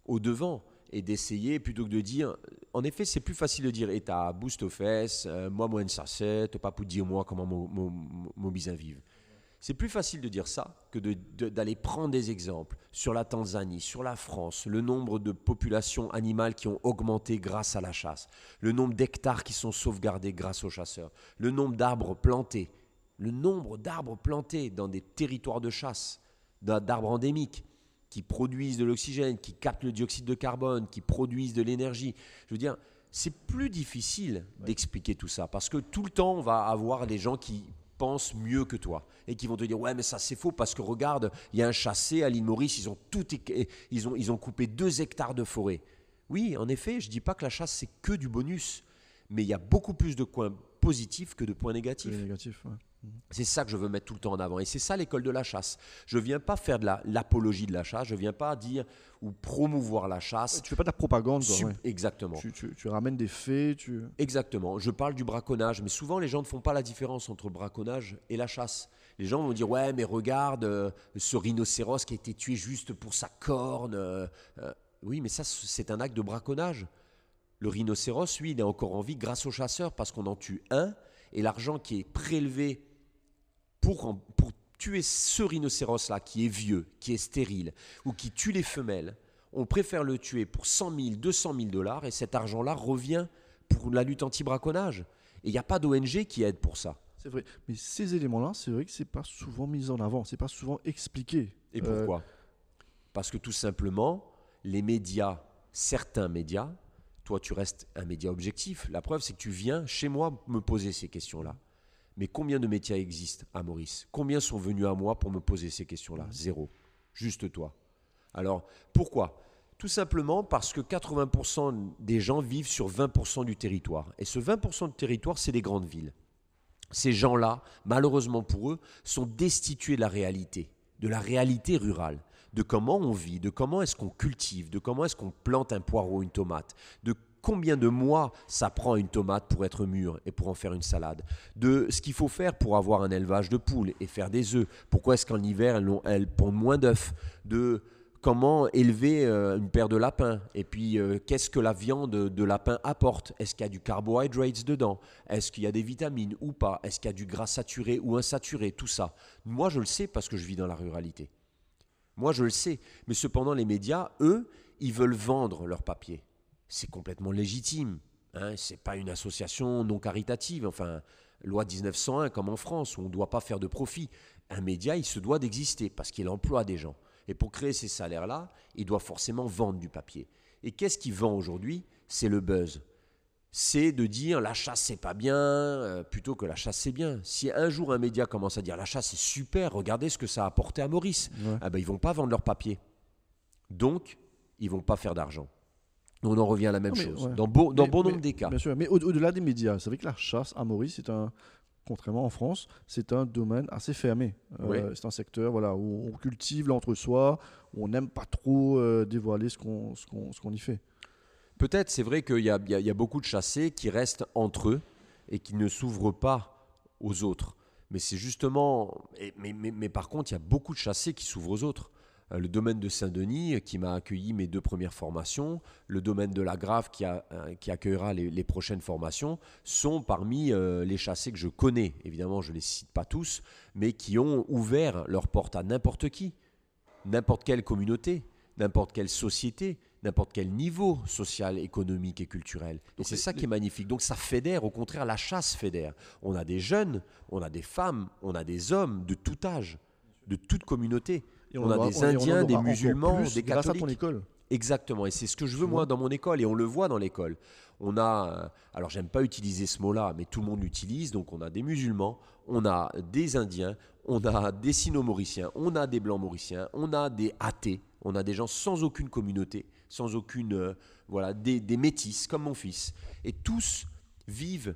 au devant et d'essayer plutôt que de dire. En effet, c'est plus facile de dire et t'as boost aux fesses, euh, moi, moi, une sachet, t'as pas pour dire moi comment mon, mon- mon bisin vive. C'est plus facile de dire ça que de- de- d'aller prendre des exemples sur la Tanzanie, sur la France, le nombre de populations animales qui ont augmenté grâce à la chasse, le nombre d'hectares qui sont sauvegardés grâce aux chasseurs, le nombre d'arbres plantés, le nombre d'arbres plantés dans des territoires de chasse, d'a- d'arbres endémiques qui produisent de l'oxygène, qui captent le dioxyde de carbone, qui produisent de l'énergie. Je veux dire, c'est plus difficile d'expliquer tout ça parce que tout le temps, on va avoir des gens qui pensent mieux que toi et qui vont te dire ouais mais ça c'est faux parce que regarde il y a un chassé à l'île Maurice ils ont tout ils ont ils ont coupé deux hectares de forêt oui en effet je dis pas que la chasse c'est que du bonus mais il y a beaucoup plus de points positifs que de points négatifs. C'est ça que je veux mettre tout le temps en avant. Et c'est ça l'école de la chasse. Je viens pas faire de la- l'apologie de la chasse, je viens pas dire ou promouvoir la chasse. Tu fais pas de la propagande, ouais. Exactement. tu, tu- tu ramènes des faits, tu... Exactement. Je parle du braconnage, mais souvent les gens ne font pas la différence entre le braconnage et la chasse. Les gens vont dire ouais mais regarde euh, ce rhinocéros qui a été tué juste pour sa corne. euh, euh, oui mais ça c'est un acte de braconnage. Le rhinocéros, lui, il est encore en vie grâce aux chasseurs parce qu'on en tue un et l'argent qui est prélevé pour, tuer ce rhinocéros-là qui est vieux, qui est stérile ou qui tue les femelles, on préfère le tuer pour 100 000, 200 000 dollars et cet argent-là revient pour la lutte anti-braconnage. Et il n'y a pas d'ONG qui aide pour ça. C'est vrai. Mais ces éléments-là, c'est vrai que c'est pas souvent mis en avant, c'est pas souvent expliqué. Et Euh, pourquoi? Parce que tout simplement, les médias, certains médias, toi tu restes un média objectif. La preuve, c'est que tu viens chez moi me poser ces questions-là. Mais combien de médias existent à Maurice? Combien sont venus à moi pour me poser ces questions-là? Zéro. Juste toi. Alors, pourquoi? Tout simplement parce que 80% des gens vivent sur 20% du territoire. Et ce 20% de territoire, c'est les grandes villes. Ces gens-là, malheureusement pour eux, sont destitués de la réalité, de la réalité rurale, de comment on vit, de comment est-ce qu'on cultive, de comment est-ce qu'on plante un poireau, une tomate, de combien de mois ça prend une tomate pour être mûre et pour en faire une salade, de ce qu'il faut faire pour avoir un élevage de poules et faire des œufs, pourquoi est-ce qu'en hiver elles, pondent moins d'œufs, de comment élever euh, une paire de lapins? Et puis euh, qu'est-ce que la viande de lapin apporte? Est-ce qu'il y a du carbohydrates dedans? Est-ce qu'il y a des vitamines ou pas? Est-ce qu'il y a du gras saturé ou insaturé? Tout ça. Moi, je le sais parce que je vis dans la ruralité. Moi, je le sais. Mais cependant, les médias, eux, ils veulent vendre leur papier. C'est complètement légitime. Hein c'est pas une association non caritative. Enfin, loi 1901 comme en France où on ne doit pas faire de profit. Un média, il se doit d'exister parce qu'il emploie des gens. Et pour créer ces salaires-là, il doit forcément vendre du papier. Et qu'est-ce qu'il vend aujourd'hui? C'est le buzz. C'est de dire la chasse c'est pas bien euh, plutôt que la chasse c'est bien. Si un jour un média commence à dire la chasse c'est super, regardez ce que ça a apporté à Maurice, Ouais. ah ben, ils vont pas vendre leur papier. Donc, ils vont pas faire d'argent. On en revient à la même Non, chose. ouais. Dans, beau- dans Mais- bon mais- nombre des cas. Bien sûr, mais au- au-delà des médias, c'est vrai que la chasse à Maurice, c'est un, contrairement en France, c'est un domaine assez fermé. Euh. C'est un secteur voilà, où on cultive l'entre-soi, où on n'aime pas trop euh, dévoiler ce qu'on ce qu'on- ce qu'on y fait. Peut-être, c'est vrai qu'il y y y a beaucoup de chassés qui restent entre eux et qui ne s'ouvrent pas aux autres. Mais c'est justement. et- mais, mais- mais par contre, il y a beaucoup de chassés qui s'ouvrent aux autres. Euh, Le domaine de Saint-Denis, euh, qui m'a accueilli mes deux premières formations, le domaine de la Grave, qui, a- euh, qui accueillera les, les prochaines formations, sont parmi les chassés que je connais. Évidemment, je ne les cite pas tous, mais qui ont ouvert leurs portes à n'importe qui, n'importe quelle communauté, n'importe quelle société, n'importe quel niveau social, économique et culturel. Et Donc c'est ça qui est magnifique. Donc ça fédère, au contraire, la chasse fédère. On a des jeunes, on a des femmes, on a des hommes de tout âge, de toute communauté. Et On a aura- des on Indiens, des musulmans, plus des grâce à ton catholiques. école. Exactement, et c'est ce que je veux moi dans mon école, et on le voit dans l'école. On a, euh, alors j'aime pas utiliser ce mot-là, mais tout le monde l'utilise, donc on a des musulmans, on a des Indiens, on a des sino-mauriciens, on a des blancs mauriciens, on a des athées, on a des gens sans aucune communauté, sans aucune, euh, voilà, des, des métis comme mon fils, et tous vivent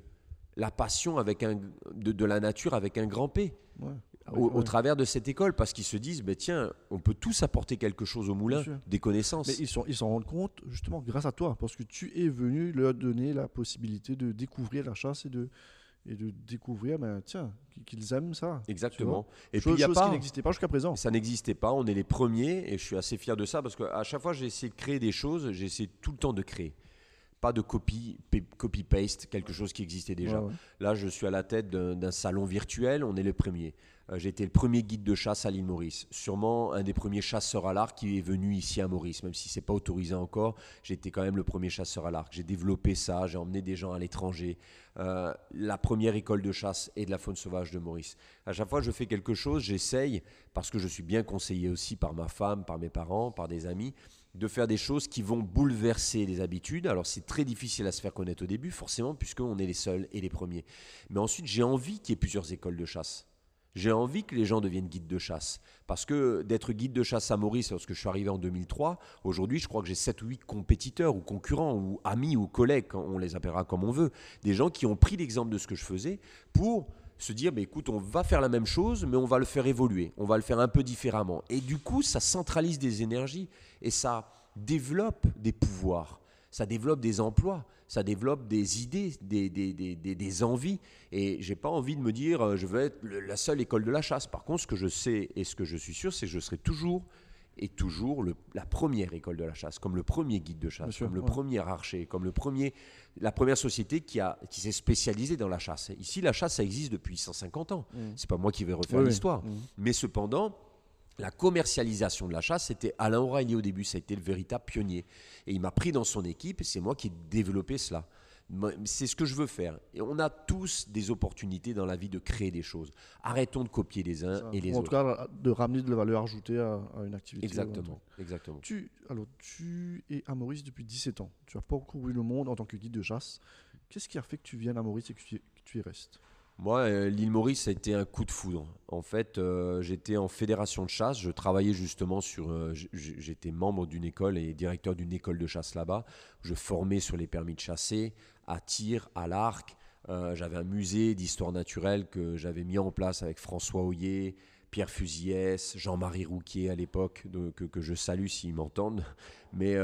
la passion avec un, de, de la nature avec un grand P Ouais. Au, travers de cette école, parce qu'ils se disent, ben tiens, on peut tous apporter quelque chose au moulin, des connaissances. Mais ils s'en ils rendent compte justement grâce à toi, parce que tu es venu leur donner la possibilité de découvrir la chasse et de, et de découvrir, ben, tiens, qu'ils aiment ça. Exactement. Et Chose, puis il y a chose pas, qui n'existait pas jusqu'à présent. ça n'existait pas. On est les premiers et je suis assez fier de ça parce qu'à chaque fois j'ai essayé de créer des choses, j'ai essayé tout le temps de créer. Pas de copy, pa- copy paste, quelque chose qui existait déjà. Ouais, ouais. Là, je suis à la tête d'un salon virtuel, on est les premiers. Euh, J'ai été le premier guide de chasse à l'île Maurice. Sûrement un des premiers chasseurs à l'arc qui est venu ici à Maurice, même si c'est pas autorisé encore. Été quand même le premier chasseur à l'arc. J'ai développé ça, j'ai emmené des gens à l'étranger. Euh, la première école de chasse et de la faune sauvage de Maurice. À chaque fois que je fais quelque chose, j'essaye, parce que je suis bien conseillé aussi par ma femme, par mes parents, par des amis, de faire des choses qui vont bouleverser les habitudes. Alors c'est très difficile à se faire connaître au début, forcément, puisqu'on est les seuls et les premiers. Mais ensuite, j'ai envie qu'il y ait plusieurs écoles de chasse. J'ai envie que les gens deviennent guides de chasse. Parce que d'être guide de chasse à Maurice, lorsque je suis arrivé en 2003, aujourd'hui, je crois que j'ai 7 ou 8 compétiteurs ou concurrents ou amis ou collègues, on les appellera comme on veut. Des gens qui ont pris l'exemple de ce que je faisais pour se dire, bah, écoute, on va faire la même chose, mais on va le faire évoluer. On va le faire un peu différemment. Et du coup, ça centralise des énergies et ça développe des pouvoirs. Ça développe des emplois, ça développe des idées, des, des, des, des- des envies. Et j'ai pas envie de me dire, euh, je veux être la seule école de la chasse. Par contre, ce que je sais et ce que je suis sûr, c'est que je serai toujours et toujours le- la première école de la chasse, comme le premier guide de chasse, comme le ouais. premier archer, comme le premier, la première société qui, a, qui s'est spécialisée dans la chasse. Ici, la chasse, ça existe depuis 150 ans. Mm. C'est pas moi qui vais refaire Oui, oui. l'histoire. Mm. Mais cependant, la commercialisation de la chasse, c'était Alain O'Reilly au début, ça a été le véritable pionnier. Et il m'a pris dans son équipe et c'est moi qui ai développé cela. C'est ce que je veux faire. Et on a tous des opportunités dans la vie de créer des choses. Arrêtons de copier les uns et les en autres. En tout cas, de ramener de la valeur ajoutée à, une activité. Exactement. exactement. Tu, alors, tu es à Maurice depuis 17 ans. Tu as parcouru le monde en tant que guide de chasse. Qu'est-ce qui a fait que tu viennes à Maurice et que tu, que tu y restes moi, euh, l'île Maurice, ça a été un coup de foudre. En fait, euh, j'étais en fédération de chasse. Je travaillais justement sur. Euh, j'étais membre d'une école et directeur d'une école de chasse là-bas. Je formais sur les permis de chasser, à tir, à l'arc. j'avais un musée d'histoire naturelle que j'avais mis en place avec François Hoyer, Pierre Fusillès, Jean-Marie Rouquier à l'époque, que, que, je salue s'ils m'entendent. Mais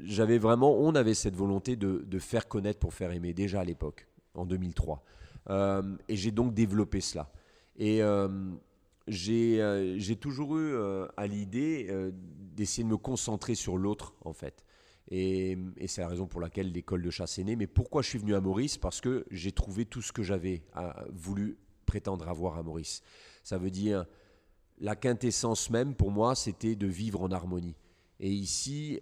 j'avais vraiment. On avait cette volonté de, de faire connaître pour faire aimer déjà à l'époque, en 2003. Euh, et j'ai donc développé cela. Et euh, euh, j'ai toujours eu à l'idée d'essayer de me concentrer sur l'autre, en fait. Et, c'est la raison pour laquelle l'école de chasse est née. Mais pourquoi je suis venu à Maurice? Parce que j'ai trouvé tout ce que j'avais voulu prétendre avoir à Maurice. Ça veut dire, la quintessence même pour moi, c'était de vivre en harmonie. Et ici,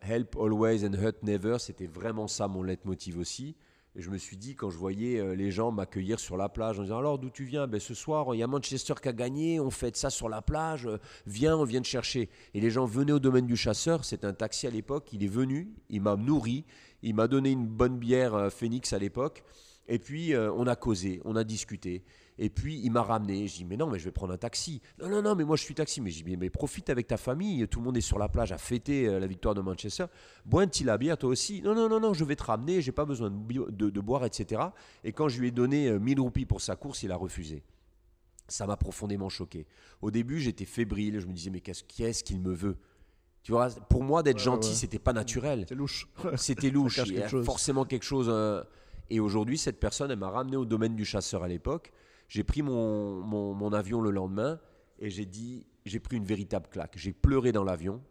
Help Always and Hurt Never, c'était vraiment ça mon leitmotiv aussi. Et je me suis dit, quand je voyais euh, les gens m'accueillir sur la plage en disant Alors, d'où tu viens? Ben, Ce soir, il y a Manchester qui a gagné, on fait ça sur la plage, euh, viens, on vient te chercher. Et les gens venaient au domaine du chasseur, c'est un taxi à l'époque, il est venu, il m'a nourri, il m'a donné une bonne bière euh, Phoenix à l'époque, et puis on a causé, on a discuté. Et puis il m'a ramené. Je dis mais non, mais je vais prendre un taxi. Non, non, non, mais moi je suis taxi. Mais je dis mais, profite avec ta famille. Tout le monde est sur la plage à fêter euh, la victoire de Manchester. Bois un petit bière toi aussi. Non, non, non, non, je vais te ramener. J'ai pas besoin de, de, boire, etc. Et quand je lui ai donné 1000 euh, roupies pour sa course, il a refusé. Ça m'a profondément choqué. Au début, j'étais fébrile. Je me disais mais qu'est-ce qu'il me veut? Tu vois, pour moi, d'être gentil, ce c'était pas naturel. C'était louche. C'était louche. Il y a forcément quelque chose. Euh, et aujourd'hui, cette personne, elle m'a ramené au domaine du chasseur à l'époque. J'ai pris mon, mon, avion le lendemain et j'ai dit, j'ai pris une véritable claque. J'ai pleuré dans l'avion,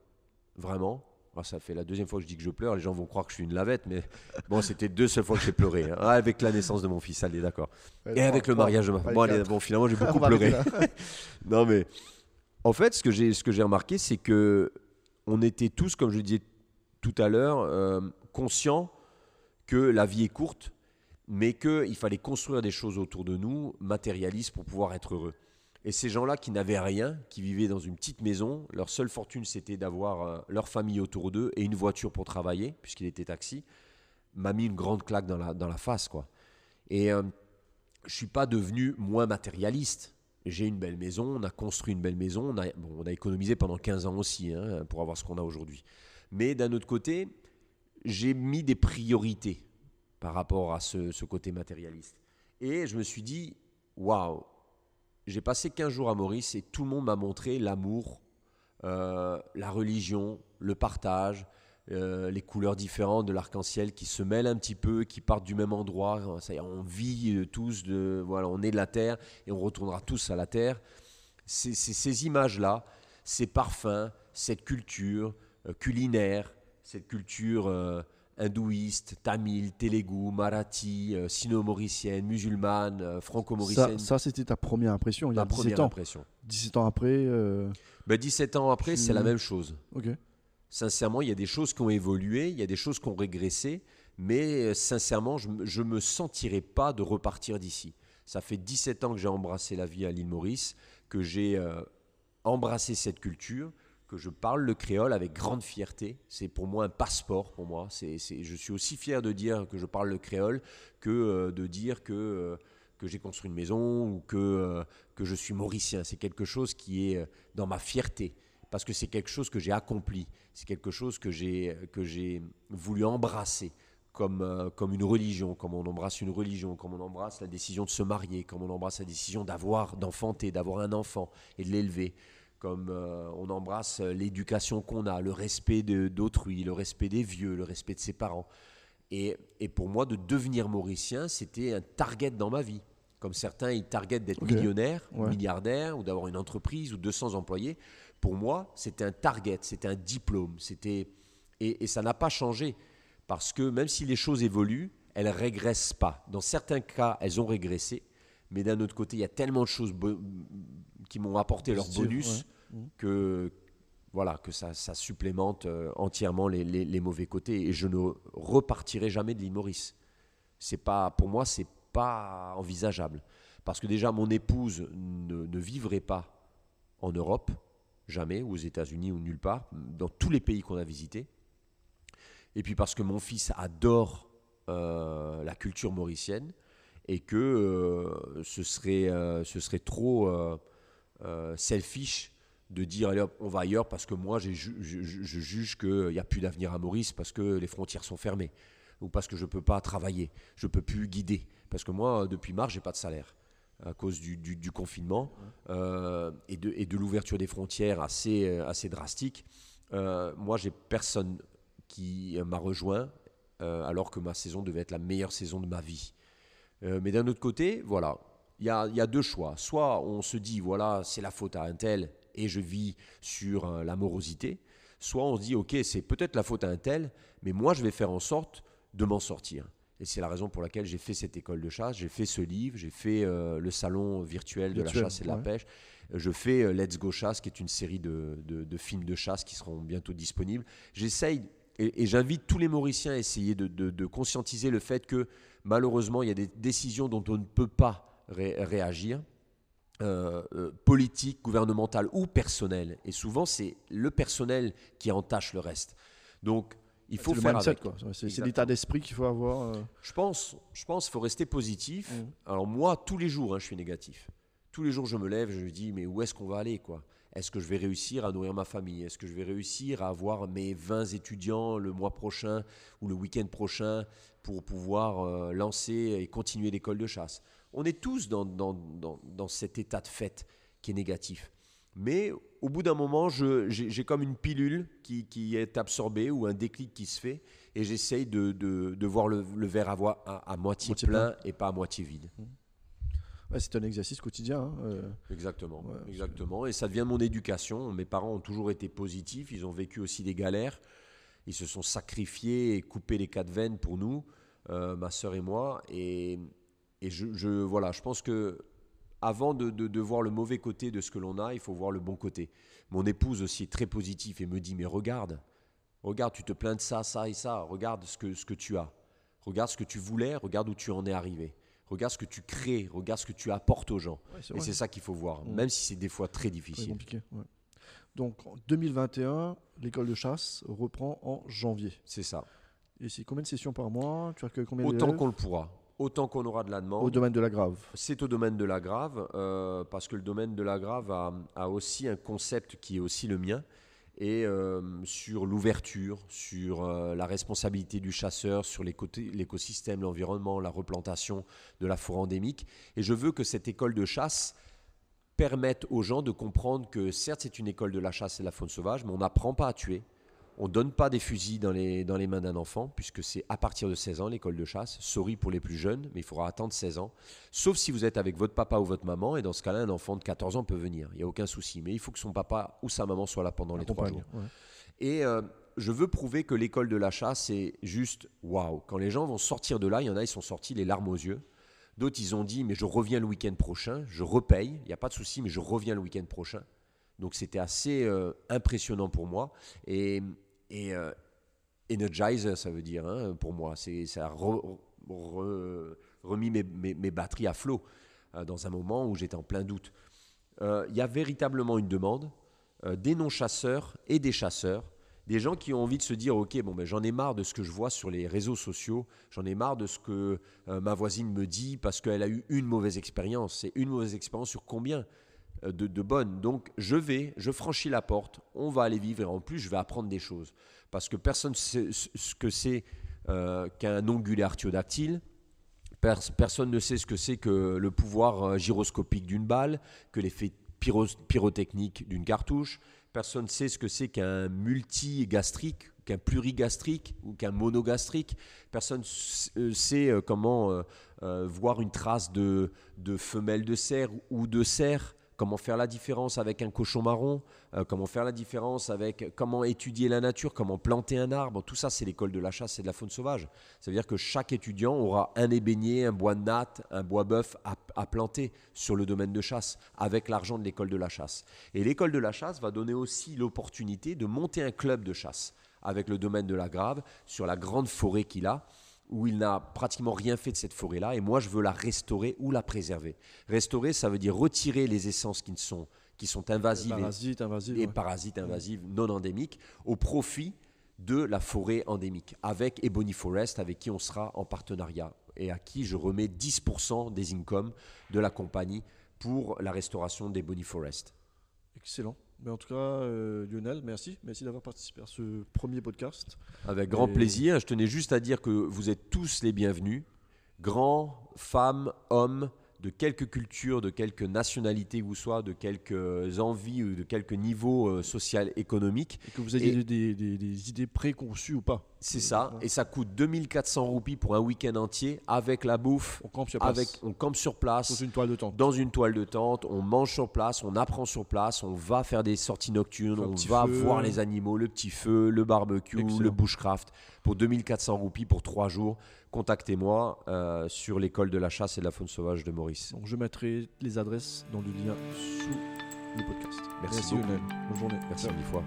vraiment. Ah, ça fait la deuxième fois que je dis que je pleure. Les gens vont croire que je suis une lavette, mais bon, c'était deux seules fois que j'ai pleuré. Hein. Ah, avec la naissance de mon fils, allez, d'accord. Et avec le mariage de ma femme. Bon, bon, finalement, j'ai beaucoup pleuré. non, mais en fait, ce que j'ai, ce remarqué, c'est que on était tous, comme je le disais tout à l'heure, euh, conscients que la vie est courte mais qu'il fallait construire des choses autour de nous, matérialistes, pour pouvoir être heureux. Et ces gens-là qui n'avaient rien, qui vivaient dans une petite maison, leur seule fortune c'était d'avoir euh, leur famille autour d'eux et une voiture pour travailler, puisqu'il était taxi, m'a mis une grande claque dans la, face. quoi. Et euh, je suis pas devenu moins matérialiste. J'ai une belle maison, on a construit une belle maison, on a, on a économisé pendant 15 ans aussi hein, pour avoir ce qu'on a aujourd'hui. Mais d'un autre côté, j'ai mis des priorités par rapport à ce, côté matérialiste. Et je me suis dit, waouh, j'ai passé 15 jours à Maurice et tout le monde m'a montré l'amour, euh, la religion, le partage, euh, les couleurs différentes de l'arc-en-ciel qui se mêlent un petit peu, qui partent du même endroit. Ça on vit euh, tous, de, voilà, on est de la terre et on retournera tous à la terre. C'est ces images-là, ces parfums, cette culture culinaire, cette culture hindouiste, tamil, telugu, marathi, euh, sino-mauricienne, musulmane, euh, franco-mauricienne. Ça, c'était ta première impression il y a 17 ans. Impression. 17 ans après euh, ben, 17 ans après, c'est la même chose. Sincèrement, il y a des choses qui ont évolué, il y a des choses qui ont régressé, mais sincèrement, je ne me sentirais pas de repartir d'ici. Ça fait 17 ans que j'ai embrassé la vie à l'île Maurice, que j'ai embrassé cette culture, que je parle le créole avec grande fierté. C'est pour moi un passeport pour moi. Je suis aussi fier de dire que je parle le créole que euh, de dire que, euh, que j'ai construit une maison ou que, euh, que je suis mauricien. C'est quelque chose qui est dans ma fierté parce que c'est quelque chose que j'ai accompli. C'est quelque chose que j'ai, que j'ai voulu embrasser. Comme, comme une religion, comme on embrasse une religion, comme on embrasse la décision de se marier, comme on embrasse la décision d'avoir, d'enfanter, d'avoir un enfant et de l'élever, comme euh, on embrasse l'éducation qu'on a, le respect d'autrui, le respect des vieux, le respect de ses parents. Et, pour moi, de devenir mauricien, c'était un target dans ma vie. Comme certains, ils targetent d'être millionnaire, milliardaire, ou d'avoir une entreprise ou 200 employés. Pour moi, c'était un target, c'était un diplôme. C'était et, et ça n'a pas changé. Parce que même si les choses évoluent, elles ne régressent pas. Dans certains cas, elles ont régressé. Mais d'un autre côté, il y a tellement de choses qui m'ont apporté leur bonus que voilà que ça, supplémente euh, entièrement les, mauvais côtés et je ne repartirai jamais de l'île Maurice. C'est pas, pour moi, c'est pas envisageable. Parce que déjà, mon épouse ne, ne vivrait pas en Europe, jamais, ou aux États-Unis ou nulle part, dans tous les pays qu'on a visités. Et puis parce que mon fils adore euh, la culture mauricienne et que euh, ce, serait, euh, ce serait trop selfish de dire allez hop, on va ailleurs parce que moi je, je juge qu'il n'y a plus d'avenir à Maurice parce que les frontières sont fermées ou parce que je ne peux pas travailler, je ne peux plus guider. Parce que moi, depuis mars, j'ai pas de salaire à cause du, du, confinement euh, et de, et de l'ouverture des frontières assez, euh, assez drastique. Euh, moi, j'ai personne qui m'a rejoint euh, alors que ma saison devait être la meilleure saison de ma vie. Mais d'un autre côté, voilà, il y a, y a, deux choix. Soit on se dit, voilà, c'est la faute à un tel et je vis sur la morosité. Soit on se dit, ok, c'est peut-être la faute à un tel, mais moi, je vais faire en sorte de m'en sortir. Et c'est la raison pour laquelle j'ai fait cette école de chasse, j'ai fait ce livre, j'ai fait euh, le salon virtuel de la chasse et de la pêche. Je fais euh, Let's Go Chasse, qui est une série de, de, films de chasse qui seront bientôt disponibles. J'essaye, et, j'invite tous les Mauriciens à essayer de, de, conscientiser le fait que malheureusement, il y a des décisions dont on ne peut pas réagir. Euh, politiques, gouvernementales ou personnelles. Et souvent, c'est le personnel qui entache le reste. Donc, il faut faire avec. C'est l'état d'esprit qu'il faut avoir. Euh. Je pense, je pense, qu'il faut rester positif. Mmh. Alors moi, tous les jours, hein, je suis négatif. Tous les jours, je me lève, je me dis, mais où est-ce qu'on va aller, quoi? Est-ce que je vais réussir à nourrir ma famille? Est-ce que je vais réussir à avoir mes 20 étudiants le mois prochain ou le week-end prochain pour pouvoir euh, lancer et continuer l'école de chasse? On est tous dans, dans, dans, dans cet état de fait qui est négatif. Mais au bout d'un moment, j'ai comme une pilule qui, est absorbée ou un déclic qui se fait et j'essaye de, voir le, verre à, à, moitié, plein, et pas à moitié vide. Mmh. C'est un exercice quotidien. Hein, euh. Exactement, exactement. Et ça devient mon éducation. Mes parents ont toujours été positifs. Ils ont vécu aussi des galères. Ils se sont sacrifiés et coupé les quatre veines pour nous, euh, ma sœur et moi. Et, je, je, voilà, je pense que avant de, voir le mauvais côté de ce que l'on a, il faut voir le bon côté. Mon épouse aussi est très positive et me dit, mais regarde, regarde, tu te plains de ça, ça et ça, regarde ce que, ce que tu as, regarde ce que tu voulais, regarde où tu en es arrivé, regarde ce que tu crées, regarde ce que tu apportes aux gens. et c'est ça qu'il faut voir, mm. même si c'est des fois très difficile. compliqué, Donc en 2021, l'école de chasse reprend en janvier. C'est ça. Et c'est combien de sessions par mois? Tu as combien Autant qu'on le pourra autant qu'on aura de la demande. Au domaine de la grave. C'est au domaine de la grave, euh, parce que le domaine de la grave a, aussi un concept qui est aussi le mien, et euh, sur l'ouverture, sur euh, la responsabilité du chasseur, sur l'écosystème, l'environnement, la replantation de la forêt endémique. Et je veux que cette école de chasse permette aux gens de comprendre que certes c'est une école de la chasse et de la faune sauvage, mais on n'apprend pas à tuer, on ne donne pas des fusils dans les, dans les mains d'un enfant, puisque c'est à partir de 16 ans l'école de chasse. Sorry pour les plus jeunes, mais il faudra attendre 16 ans. Sauf si vous êtes avec votre papa ou votre maman, et dans ce cas-là, un enfant de 14 ans peut venir. Il n'y a aucun souci. Mais il faut que son papa ou sa maman soit là pendant les trois jours. Et euh, je veux prouver que l'école de la chasse, c'est juste waouh. Quand les gens vont sortir de là, il y en a, ils sont sortis les larmes aux yeux. D'autres, ils ont dit, mais je reviens le week-end prochain, je repaye, il n'y a pas de souci, mais je reviens le week-end prochain. Donc c'était assez euh, impressionnant pour moi. Et et euh, energizer, ça veut dire, hein, pour moi. C'est, ça a remis mes, batteries à flot euh, dans un moment où j'étais en plein doute. Euh, il y a véritablement une demande des non-chasseurs et des chasseurs des gens qui ont envie de se dire ok bon ben j'en ai marre de ce que je vois sur les réseaux sociaux j'en ai marre de ce que ma voisine me dit parce qu'elle a eu une mauvaise expérience c'est une mauvaise expérience sur combien? Euh, de, bonnes. Donc je vais, je franchis la porte, on va aller vivre et en plus je vais apprendre des choses. Parce que personne ne sait ce que c'est euh, qu'un ongulé artiodactyle. personne ne sait ce que c'est que le pouvoir euh, gyroscopique d'une balle, que l'effet pyrotechnique d'une cartouche. Personne ne sait ce que c'est qu'un multigastrique, qu'un plurigastrique ou qu'un monogastrique. Personne ne sait comment voir une trace de, de femelle de cerf ou de cerf comment faire la différence avec un cochon marron, euh, comment faire la différence avec comment étudier la nature, comment planter un arbre. Tout ça, c'est l'école de la chasse et de la faune sauvage. Ça veut dire que chaque étudiant aura un ébénier, un bois de natte, un bois bœuf à, planter sur le domaine de chasse avec l'argent de l'école de la chasse. Et l'école de la chasse va donner aussi l'opportunité de monter un club de chasse avec le domaine de la grave sur la grande forêt qu'il a où il n'a pratiquement rien fait de cette forêt-là, et moi je veux la restaurer ou la préserver. Restaurer, ça veut dire retirer les essences qui, ne sont, qui sont invasives et- Parasites, invasives. et ouais. parasites invasives non endémiques au profit de la forêt endémique avec Ebony Forest avec qui on sera en partenariat et à qui je remets 10% des incomes de la compagnie pour la restauration d'Ebony Forest. Excellent. Mais en tout cas, euh, Lionel, merci. Merci d'avoir participé à ce premier podcast. Avec grand Et- plaisir. Je tenais juste à dire que vous êtes tous les bienvenus, grands, femmes, hommes, de quelque culture, de quelque nationalité que vous soyez, de quelques envies ou de quelque niveau euh, social, économique. Et que vous ayez Et- des, des- des idées préconçues ou pas. C'est ça. Ouais. Et ça coûte 2400 roupies pour un week-end entier avec la bouffe. On campe sur place. Avec, on campe sur place. Sous une toile de tente. dans une toile de tente, on mange sur place, on apprend sur place, on va faire des sorties nocturnes, on va feu. voir les animaux, le petit feu, le barbecue, Excellent. le bushcraft pour 2400 roupies pour 3 jours. Contactez-moi euh, sur l'école de la chasse et de la faune sauvage de Maurice. Donc je mettrai les adresses dans le lien sous le podcast. Merci beaucoup. Lionel. Bonne journée. Merci mille fois.